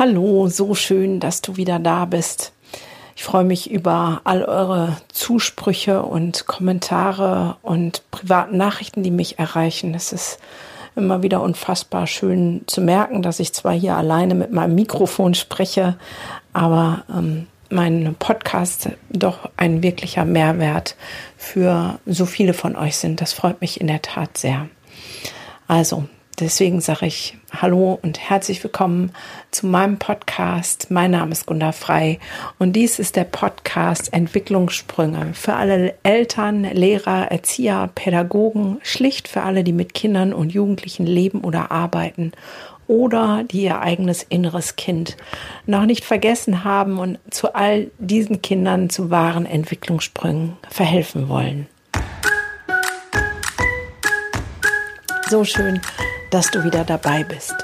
Hallo, so schön, dass du wieder da bist. Ich freue mich über all eure Zusprüche und Kommentare und privaten Nachrichten, die mich erreichen. Es ist immer wieder unfassbar schön zu merken, dass ich zwar hier alleine mit meinem Mikrofon spreche, aber ähm, mein Podcast doch ein wirklicher Mehrwert für so viele von euch sind. Das freut mich in der Tat sehr. Also, Deswegen sage ich Hallo und herzlich willkommen zu meinem Podcast. Mein Name ist Gunda Frei und dies ist der Podcast Entwicklungssprünge für alle Eltern, Lehrer, Erzieher, Pädagogen, schlicht für alle, die mit Kindern und Jugendlichen leben oder arbeiten oder die ihr eigenes inneres Kind noch nicht vergessen haben und zu all diesen Kindern zu wahren Entwicklungssprüngen verhelfen wollen. So schön, dass du wieder dabei bist.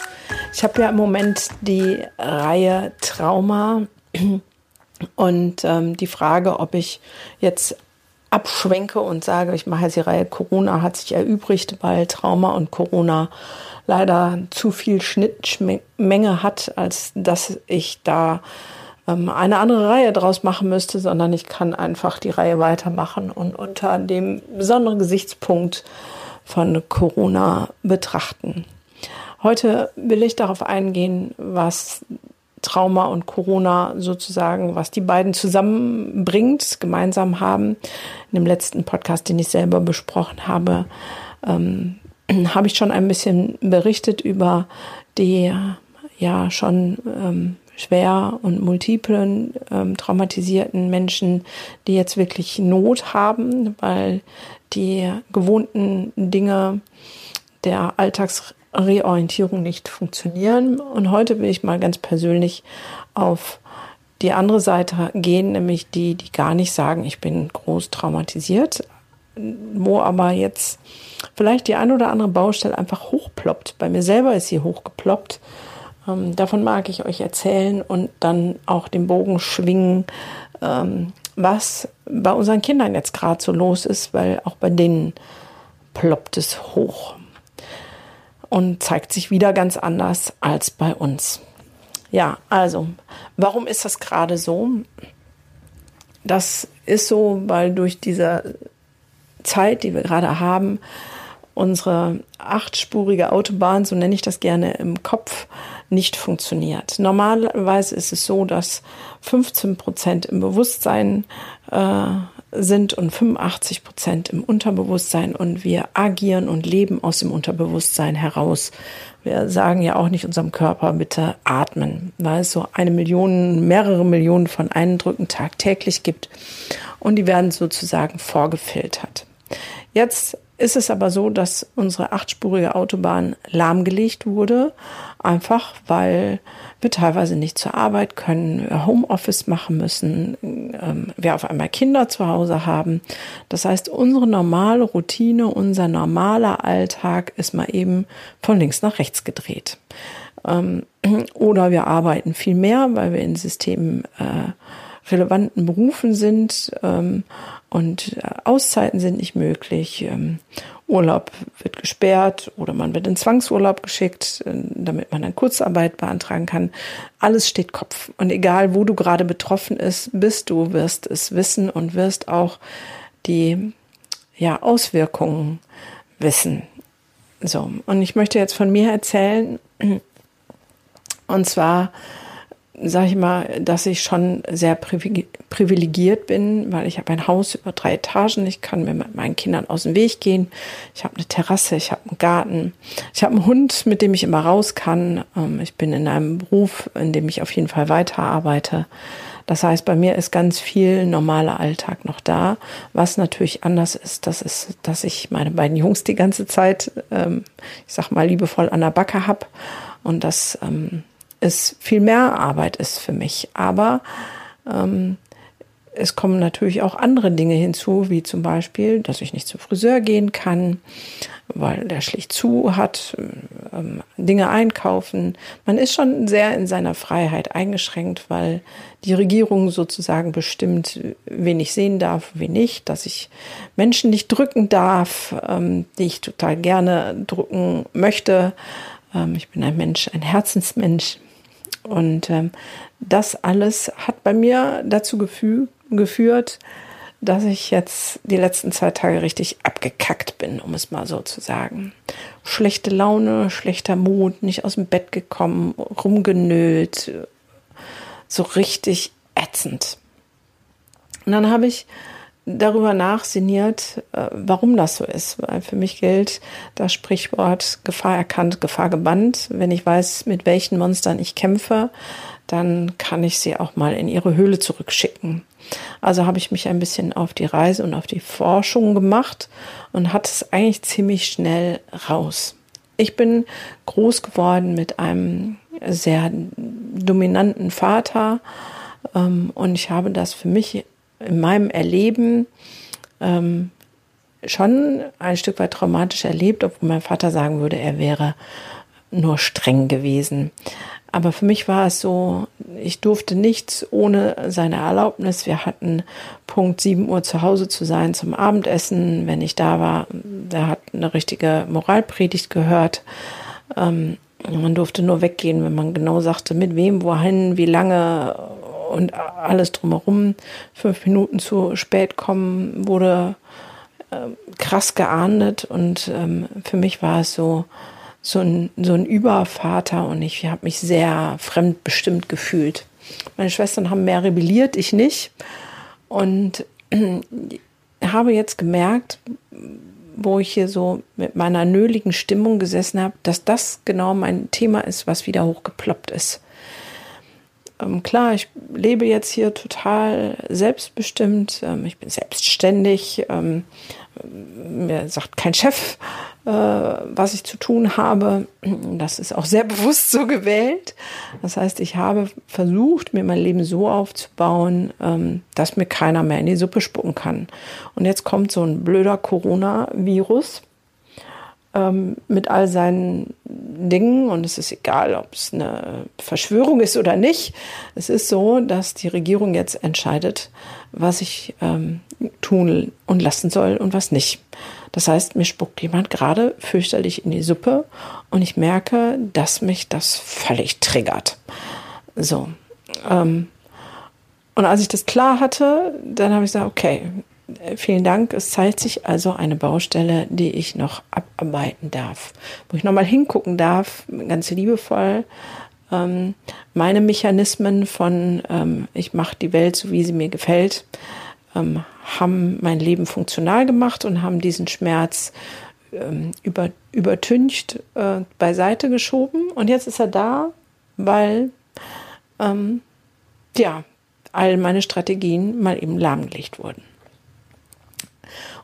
Ich habe ja im Moment die Reihe Trauma und ähm, die Frage, ob ich jetzt abschwenke und sage, ich mache jetzt die Reihe Corona hat sich erübrigt, weil Trauma und Corona leider zu viel Schnittmenge hat, als dass ich da ähm, eine andere Reihe draus machen müsste, sondern ich kann einfach die Reihe weitermachen und unter dem besonderen Gesichtspunkt von Corona betrachten. Heute will ich darauf eingehen, was Trauma und Corona sozusagen, was die beiden zusammenbringt, gemeinsam haben. In dem letzten Podcast, den ich selber besprochen habe, ähm, habe ich schon ein bisschen berichtet über die ja schon ähm, schwer und multiplen ähm, traumatisierten Menschen, die jetzt wirklich Not haben, weil die gewohnten Dinge der Alltagsreorientierung nicht funktionieren. Und heute will ich mal ganz persönlich auf die andere Seite gehen, nämlich die, die gar nicht sagen, ich bin groß traumatisiert, wo aber jetzt vielleicht die ein oder andere Baustelle einfach hochploppt. Bei mir selber ist sie hochgeploppt. Ähm, davon mag ich euch erzählen und dann auch den Bogen schwingen, ähm, was bei unseren Kindern jetzt gerade so los ist, weil auch bei denen ploppt es hoch und zeigt sich wieder ganz anders als bei uns. Ja, also, warum ist das gerade so? Das ist so, weil durch diese Zeit, die wir gerade haben, unsere achtspurige Autobahn, so nenne ich das gerne im Kopf, nicht funktioniert. Normalerweise ist es so, dass 15 Prozent im Bewusstsein äh, sind und 85 Prozent im Unterbewusstsein und wir agieren und leben aus dem Unterbewusstsein heraus. Wir sagen ja auch nicht unserem Körper, bitte atmen, weil es so eine Million, mehrere Millionen von Eindrücken tagtäglich gibt und die werden sozusagen vorgefiltert. Jetzt ist es aber so, dass unsere achtspurige Autobahn lahmgelegt wurde, einfach weil wir teilweise nicht zur Arbeit können, Homeoffice machen müssen, ähm, wir auf einmal Kinder zu Hause haben. Das heißt, unsere normale Routine, unser normaler Alltag ist mal eben von links nach rechts gedreht. Ähm, oder wir arbeiten viel mehr, weil wir in Systemen äh, relevanten Berufen sind ähm, und äh, Auszeiten sind nicht möglich. Ähm, Urlaub wird gesperrt oder man wird in Zwangsurlaub geschickt, äh, damit man dann Kurzarbeit beantragen kann. Alles steht Kopf. Und egal, wo du gerade betroffen ist, bist, du wirst es wissen und wirst auch die ja, Auswirkungen wissen. So, und ich möchte jetzt von mir erzählen, und zwar sage ich mal, dass ich schon sehr privilegiert bin, weil ich habe ein Haus über drei Etagen. Ich kann mir mit meinen Kindern aus dem Weg gehen. Ich habe eine Terrasse, ich habe einen Garten, ich habe einen Hund, mit dem ich immer raus kann. Ähm, ich bin in einem Beruf, in dem ich auf jeden Fall weiterarbeite. Das heißt, bei mir ist ganz viel normaler Alltag noch da. Was natürlich anders ist, das ist, dass ich meine beiden Jungs die ganze Zeit, ähm, ich sag mal, liebevoll an der Backe hab und das ähm, es viel mehr Arbeit ist für mich. Aber ähm, es kommen natürlich auch andere Dinge hinzu, wie zum Beispiel, dass ich nicht zum Friseur gehen kann, weil der schlicht zu hat, ähm, Dinge einkaufen. Man ist schon sehr in seiner Freiheit eingeschränkt, weil die Regierung sozusagen bestimmt, wen ich sehen darf, wen nicht, dass ich Menschen nicht drücken darf, ähm, die ich total gerne drücken möchte. Ähm, ich bin ein Mensch, ein Herzensmensch Und ähm, das alles hat bei mir dazu geführt, dass ich jetzt die letzten zwei Tage richtig abgekackt bin, um es mal so zu sagen. Schlechte Laune, schlechter Mut, nicht aus dem Bett gekommen, rumgenölt, so richtig ätzend. Und dann habe ich darüber nachsinniert, äh, warum das so ist. Weil für mich gilt das Sprichwort Gefahr erkannt, Gefahr gebannt. Wenn ich weiß, mit welchen Monstern ich kämpfe, dann kann ich sie auch mal in ihre Höhle zurückschicken. Also habe ich mich ein bisschen auf die Reise und auf die Forschung gemacht und hatte es eigentlich ziemlich schnell raus. Ich bin groß geworden mit einem sehr dominanten Vater ähm, und ich habe das für mich in meinem Erleben ähm, schon ein Stück weit traumatisch erlebt, obwohl mein Vater sagen würde, er wäre nur streng gewesen. Aber für mich war es so, ich durfte nichts ohne seine Erlaubnis. Wir hatten Punkt 7 Uhr zu Hause zu sein zum Abendessen. Wenn ich da war, der hat eine richtige Moralpredigt gehört. Ähm, man durfte nur weggehen, wenn man genau sagte, mit wem, wohin, wie lange und alles drumherum. Fünf Minuten zu spät kommen wurde äh, krass geahndet und ähm, für mich war es so, so ein, so ein Übervater und ich habe mich sehr fremdbestimmt gefühlt. Meine Schwestern haben mehr rebelliert, ich nicht. Und habe jetzt gemerkt, wo ich hier so mit meiner nöligen Stimmung gesessen habe, dass das genau mein Thema ist, was wieder hochgeploppt ist. Ähm, klar, ich lebe jetzt hier total selbstbestimmt, ähm, ich bin selbstständig, ähm, mir sagt kein Chef, äh, was ich zu tun habe. Das ist auch sehr bewusst so gewählt. Das heißt, ich habe versucht, mir mein Leben so aufzubauen, ähm, dass mir keiner mehr in die Suppe spucken kann. Und jetzt kommt so ein blöder Coronavirus ähm, mit all seinen Dingen und es ist egal, ob es eine Verschwörung ist oder nicht. Es ist so, dass die Regierung jetzt entscheidet, was ich ähm, tun und lassen soll und was nicht. Das heißt, mir spuckt jemand gerade fürchterlich in die Suppe und ich merke, dass mich das völlig triggert. So. Ähm, und als ich das klar hatte, dann habe ich gesagt, okay, vielen Dank. Es zeigt sich also eine Baustelle, die ich noch abarbeiten darf, wo ich nochmal hingucken darf, ganz liebevoll. Ähm, meine Mechanismen von ähm, ich mache die Welt so, wie sie mir gefällt, ähm, haben mein Leben funktional gemacht und haben diesen Schmerz ähm, über, übertüncht äh, beiseite geschoben. Und jetzt ist er da, weil ähm, ja, all meine Strategien mal eben lahmgelegt wurden.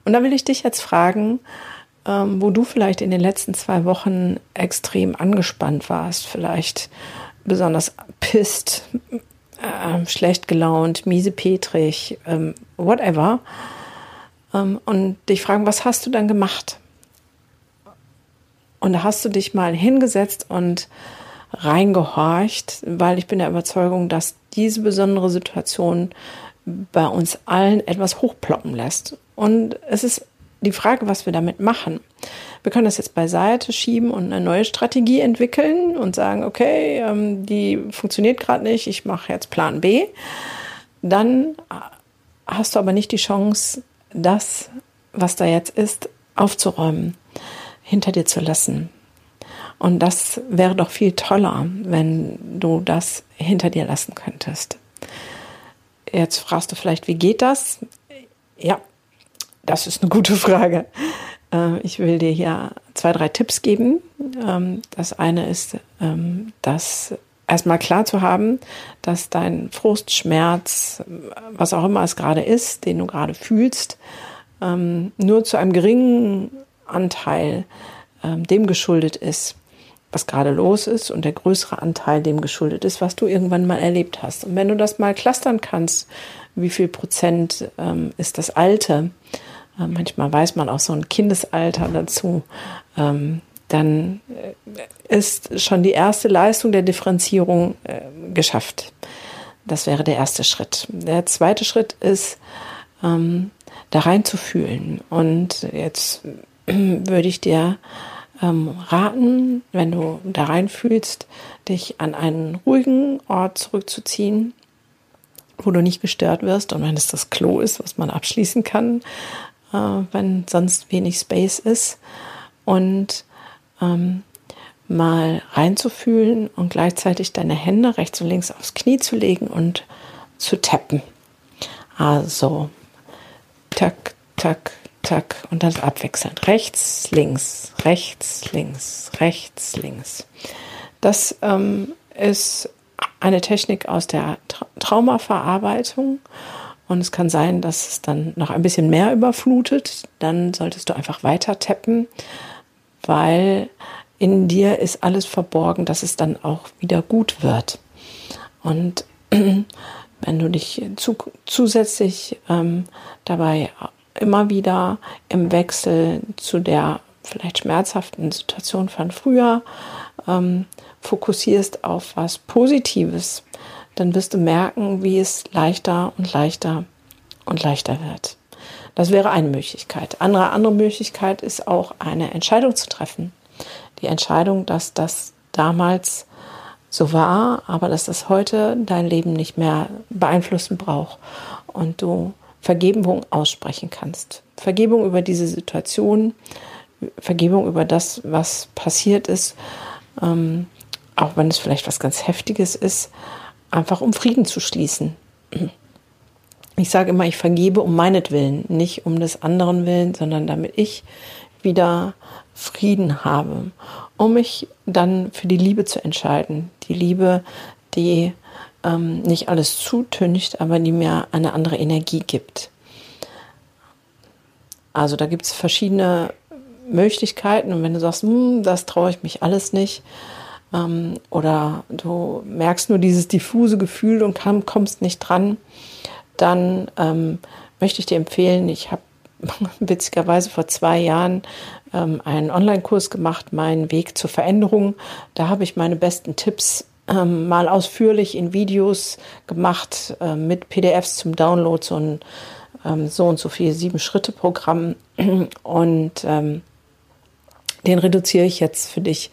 Und da will ich dich jetzt fragen, ähm, wo du vielleicht in den letzten zwei Wochen extrem angespannt warst, vielleicht besonders pisst, äh, schlecht gelaunt, miesepetrig, ähm, whatever. Ähm, und dich fragen, was hast du dann gemacht? Und da hast du dich mal hingesetzt und reingehorcht, weil ich bin der Überzeugung, dass diese besondere Situation bei uns allen etwas hochploppen lässt. Und es ist die Frage, was wir damit machen. Wir können das jetzt beiseite schieben und eine neue Strategie entwickeln und sagen, okay, ähm, die funktioniert gerade nicht, ich mache jetzt Plan B. Dann hast du aber nicht die Chance, das, was da jetzt ist, aufzuräumen, hinter dir zu lassen. Und das wäre doch viel toller, wenn du das hinter dir lassen könntest. Jetzt fragst du vielleicht, wie geht das? Ja, das ist eine gute Frage. Äh, ich will dir hier zwei, drei Tipps geben. Ähm, das eine ist, ähm, das erstmal klar zu haben, dass dein Frust, Schmerz, was auch immer es gerade ist, den du gerade fühlst, ähm, nur zu einem geringen Anteil dem geschuldet ist, was gerade los ist und der größere Anteil dem geschuldet ist, was du irgendwann mal erlebt hast. Und wenn du das mal clustern kannst, wie viel Prozent ist das Alte, manchmal weiß man auch so ein Kindesalter dazu, ähm, dann äh, ist schon die erste Leistung der Differenzierung äh, geschafft. Das wäre der erste Schritt. Der zweite Schritt ist, ähm, da rein zu fühlen. Und jetzt würde ich dir ähm, raten, wenn du da reinfühlst, dich an einen ruhigen Ort zurückzuziehen, wo du nicht gestört wirst und wenn es das Klo ist, was man abschließen kann, äh, wenn sonst wenig Space ist und ähm, mal reinzufühlen und gleichzeitig deine Hände rechts und links aufs Knie zu legen und zu tappen. Also, tak, tak, tak und dann abwechselnd. Rechts, links, rechts, links, rechts, links. Das ähm, ist eine Technik aus der Tra Traumaverarbeitung. Und es kann sein, dass es dann noch ein bisschen mehr überflutet. Dann solltest du einfach weiter tappen, weil in dir ist alles verborgen, dass es dann auch wieder gut wird. Und wenn du dich zu, zusätzlich ähm, dabei immer wieder im Wechsel zu der vielleicht schmerzhaften Situation von früher ähm, fokussierst auf was Positives, dann wirst du merken, wie es leichter und leichter und leichter wird. Das wäre eine Möglichkeit. Andere, andere Möglichkeit ist auch eine Entscheidung zu treffen die Entscheidung, dass das damals so war, aber dass das heute dein Leben nicht mehr beeinflussen braucht und du Vergebung aussprechen kannst. Vergebung über diese Situation, Vergebung über das, was passiert ist, ähm, auch wenn es vielleicht was ganz Heftiges ist, einfach um Frieden zu schließen. Ich sage immer, ich vergebe um meinetwillen, nicht um des anderen Willen, sondern damit ich wieder Frieden habe, um mich dann für die Liebe zu entscheiden. Die Liebe, die ähm, nicht alles zutüncht, aber die mir eine andere Energie gibt. Also da gibt es verschiedene Möglichkeiten und wenn du sagst, hm, das traue ich mich alles nicht, ähm, oder du merkst nur dieses diffuse Gefühl und kam, kommst nicht dran, dann ähm, möchte ich dir empfehlen, ich habe witzigerweise vor zwei Jahren ähm, einen Online-Kurs gemacht, Mein Weg zur Veränderung. Da habe ich meine besten Tipps ähm, mal ausführlich in Videos gemacht äh, mit PDFs zum Download, so ein ähm, so und so viel Sieben-Schritte-Programm. Und ähm, den reduziere ich jetzt für dich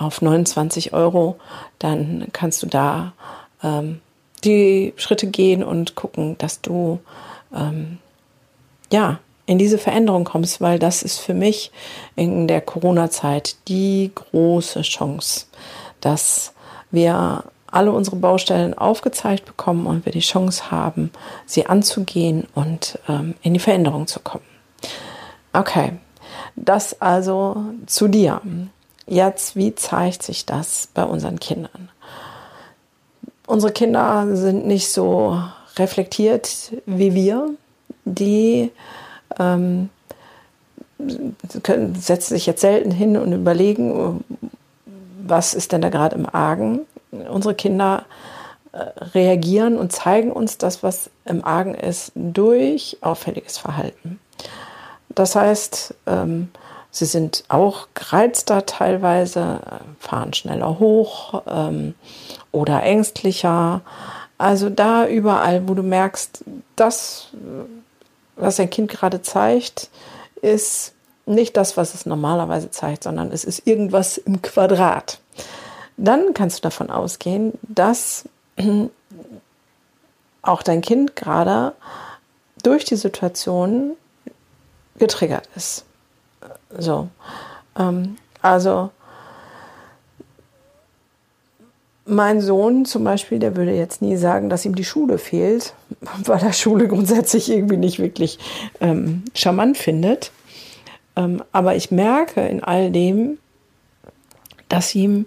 auf 29 Euro. Dann kannst du da ähm, die Schritte gehen und gucken, dass du ähm, ja in diese Veränderung kommst, weil das ist für mich in der Corona-Zeit die große Chance, dass wir alle unsere Baustellen aufgezeigt bekommen und wir die Chance haben, sie anzugehen und ähm, in die Veränderung zu kommen. Okay, das also zu dir. Jetzt, wie zeigt sich das bei unseren Kindern? Unsere Kinder sind nicht so reflektiert wie wir. Die ähm, können, setzen sich jetzt selten hin und überlegen, was ist denn da gerade im Argen. Unsere Kinder äh, reagieren und zeigen uns das, was im Argen ist, durch auffälliges Verhalten. Das heißt, ähm, sie sind auch gereizter teilweise, fahren schneller hoch ähm, oder ängstlicher. Also da überall, wo du merkst, das was ein Kind gerade zeigt, ist nicht das, was es normalerweise zeigt, sondern es ist irgendwas im Quadrat. Dann kannst du davon ausgehen, dass auch dein Kind gerade durch die Situation getriggert ist. So, ähm, also Mein Sohn zum Beispiel, der würde jetzt nie sagen, dass ihm die Schule fehlt, weil er Schule grundsätzlich irgendwie nicht wirklich ähm, charmant findet. Ähm, aber ich merke in all dem, dass ihm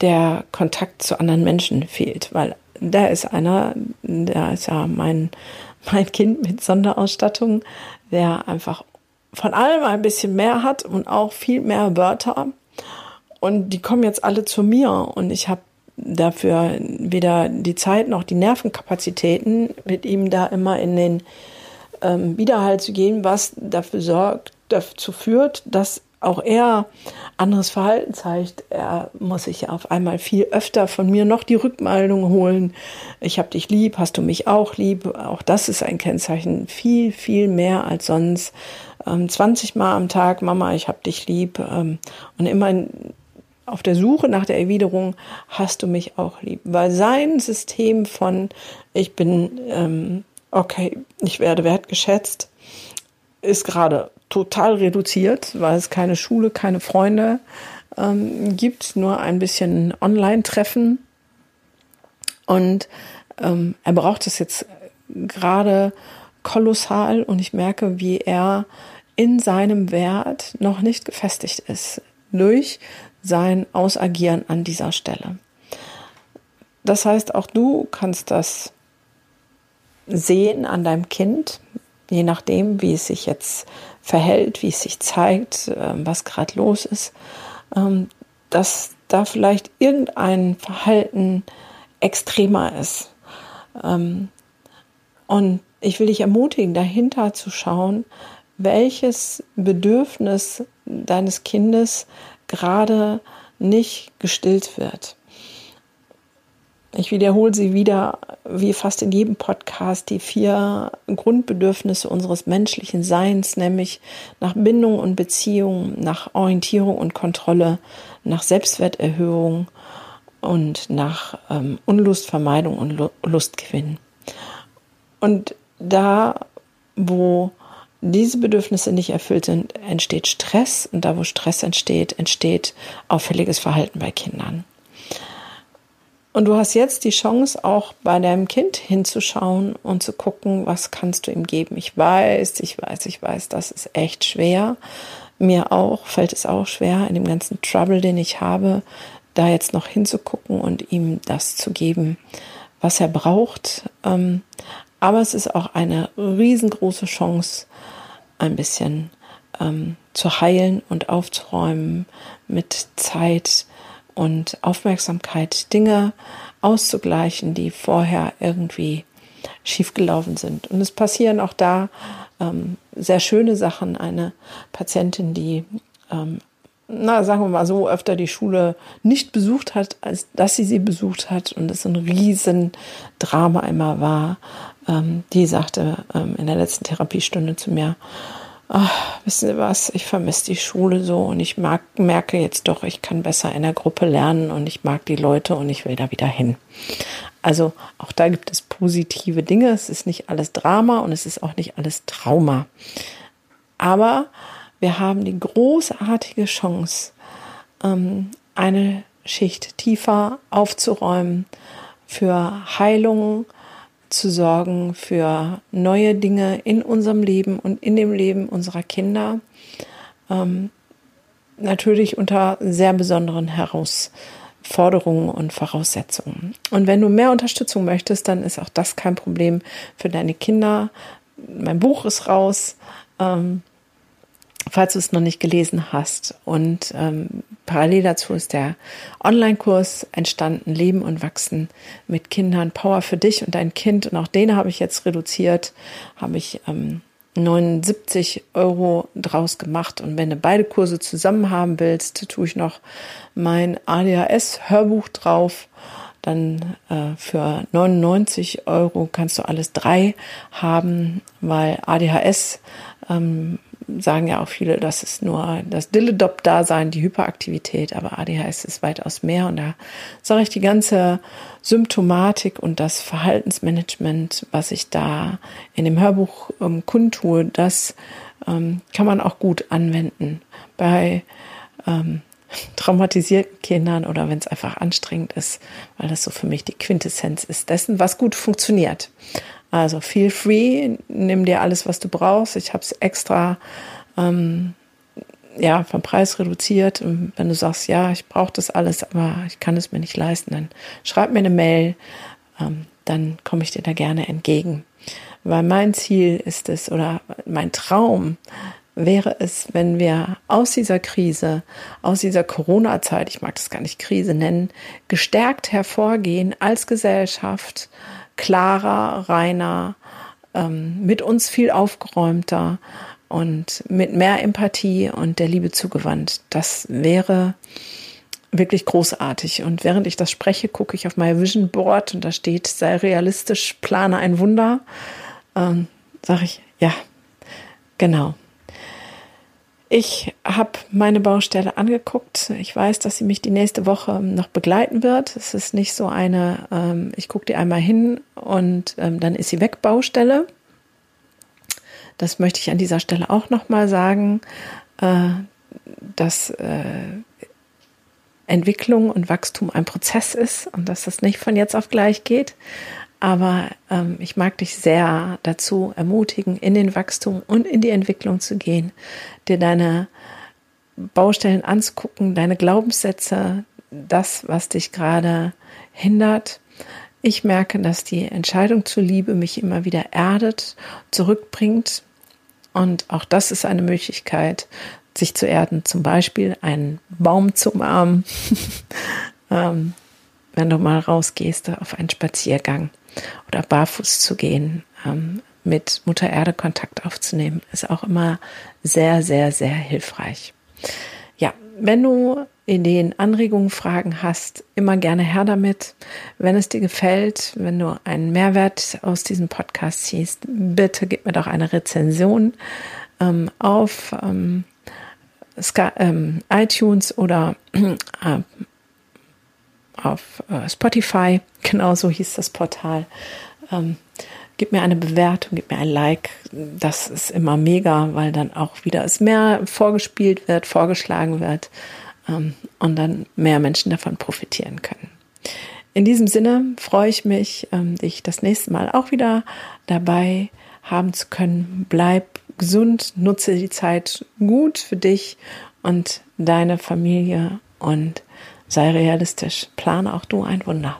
der Kontakt zu anderen Menschen fehlt, weil der ist einer, der ist ja mein, mein Kind mit Sonderausstattung, der einfach von allem ein bisschen mehr hat und auch viel mehr Wörter. Und die kommen jetzt alle zu mir und ich habe dafür weder die Zeit noch die Nervenkapazitäten, mit ihm da immer in den ähm, Widerhall zu gehen, was dafür sorgt, dazu führt, dass auch er anderes Verhalten zeigt. Er muss sich auf einmal viel öfter von mir noch die Rückmeldung holen. Ich habe dich lieb, hast du mich auch lieb? Auch das ist ein Kennzeichen. Viel, viel mehr als sonst. Ähm, 20 Mal am Tag, Mama, ich habe dich lieb. Ähm, und immer auf der Suche nach der Erwiderung, hast du mich auch lieb. Weil sein System von, ich bin, ähm, okay, ich werde wertgeschätzt, ist gerade total reduziert, weil es keine Schule, keine Freunde ähm, gibt, nur ein bisschen Online-Treffen. Und ähm, er braucht es jetzt gerade kolossal und ich merke, wie er in seinem Wert noch nicht gefestigt ist durch sein Ausagieren an dieser Stelle. Das heißt, auch du kannst das sehen an deinem Kind, je nachdem, wie es sich jetzt verhält, wie es sich zeigt, ähm, was gerade los ist, ähm, dass da vielleicht irgendein Verhalten extremer ist. Ähm, und ich will dich ermutigen, dahinter zu schauen, welches Bedürfnis deines Kindes gerade nicht gestillt wird. Ich wiederhole sie wieder, wie fast in jedem Podcast, die vier Grundbedürfnisse unseres menschlichen Seins, nämlich nach Bindung und Beziehung, nach Orientierung und Kontrolle, nach Selbstwerterhöhung und nach ähm, Unlustvermeidung und Lustgewinn. Und da, wo diese Bedürfnisse nicht erfüllt sind, entsteht Stress und da, wo Stress entsteht, entsteht auffälliges Verhalten bei Kindern. Und du hast jetzt die Chance, auch bei deinem Kind hinzuschauen und zu gucken, was kannst du ihm geben. Ich weiß, ich weiß, ich weiß, das ist echt schwer. Mir auch, fällt es auch schwer, in dem ganzen Trouble, den ich habe, da jetzt noch hinzugucken und ihm das zu geben, was er braucht. Ähm, aber es ist auch eine riesengroße Chance, ein bisschen ähm, zu heilen und aufzuräumen mit Zeit, und Aufmerksamkeit, Dinge auszugleichen, die vorher irgendwie schiefgelaufen sind. Und es passieren auch da ähm, sehr schöne Sachen. Eine Patientin, die, ähm, na, sagen wir mal so, öfter die Schule nicht besucht hat, als dass sie sie besucht hat und es ein Riesendrama immer war, ähm, die sagte ähm, in der letzten Therapiestunde zu mir, ach, wissen Sie was, ich vermisse die Schule so und ich mag, merke jetzt doch, ich kann besser in der Gruppe lernen und ich mag die Leute und ich will da wieder hin. Also auch da gibt es positive Dinge. Es ist nicht alles Drama und es ist auch nicht alles Trauma. Aber wir haben die großartige Chance, ähm, eine Schicht tiefer aufzuräumen für Heilung, zu sorgen für neue Dinge in unserem Leben und in dem Leben unserer Kinder. Ähm, natürlich unter sehr besonderen Herausforderungen und Voraussetzungen. Und wenn du mehr Unterstützung möchtest, dann ist auch das kein Problem für deine Kinder. Mein Buch ist raus. Ähm, falls du es noch nicht gelesen hast. Und ähm, parallel dazu ist der Online-Kurs entstanden, Leben und Wachsen mit Kindern, Power für dich und dein Kind. Und auch den habe ich jetzt reduziert, habe ich ähm, 79 Euro draus gemacht. Und wenn du beide Kurse zusammen haben willst, tue ich noch mein ADHS-Hörbuch drauf. Dann äh, für 99 Euro kannst du alles drei haben, weil ADHS ähm, sagen ja auch viele, das ist nur das Dilledop-Dasein, die Hyperaktivität, aber ADHS ist weitaus mehr und da sage ich die ganze Symptomatik und das Verhaltensmanagement, was ich da in dem Hörbuch ähm, kundtue, das ähm, kann man auch gut anwenden bei ähm, traumatisierten Kindern oder wenn es einfach anstrengend ist, weil das so für mich die Quintessenz ist dessen, was gut funktioniert. Also feel free, nimm dir alles, was du brauchst. Ich habe es extra ähm, ja, vom Preis reduziert. Und wenn du sagst, ja, ich brauche das alles, aber ich kann es mir nicht leisten, dann schreib mir eine Mail, ähm, dann komme ich dir da gerne entgegen. Weil mein Ziel ist es oder mein Traum wäre es, wenn wir aus dieser Krise, aus dieser Corona-Zeit, ich mag das gar nicht Krise nennen, gestärkt hervorgehen als Gesellschaft, klarer, reiner, ähm, mit uns viel aufgeräumter und mit mehr Empathie und der Liebe zugewandt. Das wäre wirklich großartig. Und während ich das spreche, gucke ich auf mein Vision Board und da steht, sei realistisch, plane ein Wunder. Ähm, Sage ich, ja, genau. Ich habe meine Baustelle angeguckt. Ich weiß, dass sie mich die nächste Woche noch begleiten wird. Es ist nicht so eine, ähm, ich gucke die einmal hin und ähm, dann ist sie weg Baustelle. Das möchte ich an dieser Stelle auch nochmal sagen, äh, dass äh, Entwicklung und Wachstum ein Prozess ist und dass das nicht von jetzt auf gleich geht. Aber ähm, ich mag dich sehr dazu ermutigen, in den Wachstum und in die Entwicklung zu gehen, dir deine Baustellen anzugucken, deine Glaubenssätze, das, was dich gerade hindert. Ich merke, dass die Entscheidung zur Liebe mich immer wieder erdet, zurückbringt. Und auch das ist eine Möglichkeit, sich zu erden. Zum Beispiel einen Baum zu umarmen, ähm, wenn du mal rausgehst auf einen Spaziergang oder barfuß zu gehen, ähm, mit Mutter Erde Kontakt aufzunehmen, ist auch immer sehr, sehr, sehr hilfreich. Ja, wenn du Ideen, Anregungen, Fragen hast, immer gerne her damit. Wenn es dir gefällt, wenn du einen Mehrwert aus diesem Podcast siehst, bitte gib mir doch eine Rezension ähm, auf ähm, ähm, iTunes oder äh, auf äh, Spotify, genau so hieß das Portal. Ähm, gib mir eine Bewertung, gib mir ein Like. Das ist immer mega, weil dann auch wieder es mehr vorgespielt wird, vorgeschlagen wird ähm, und dann mehr Menschen davon profitieren können. In diesem Sinne freue ich mich, ähm, dich das nächste Mal auch wieder dabei haben zu können. Bleib gesund, nutze die Zeit gut für dich und deine Familie und sei realistisch. Plane auch du ein Wunder.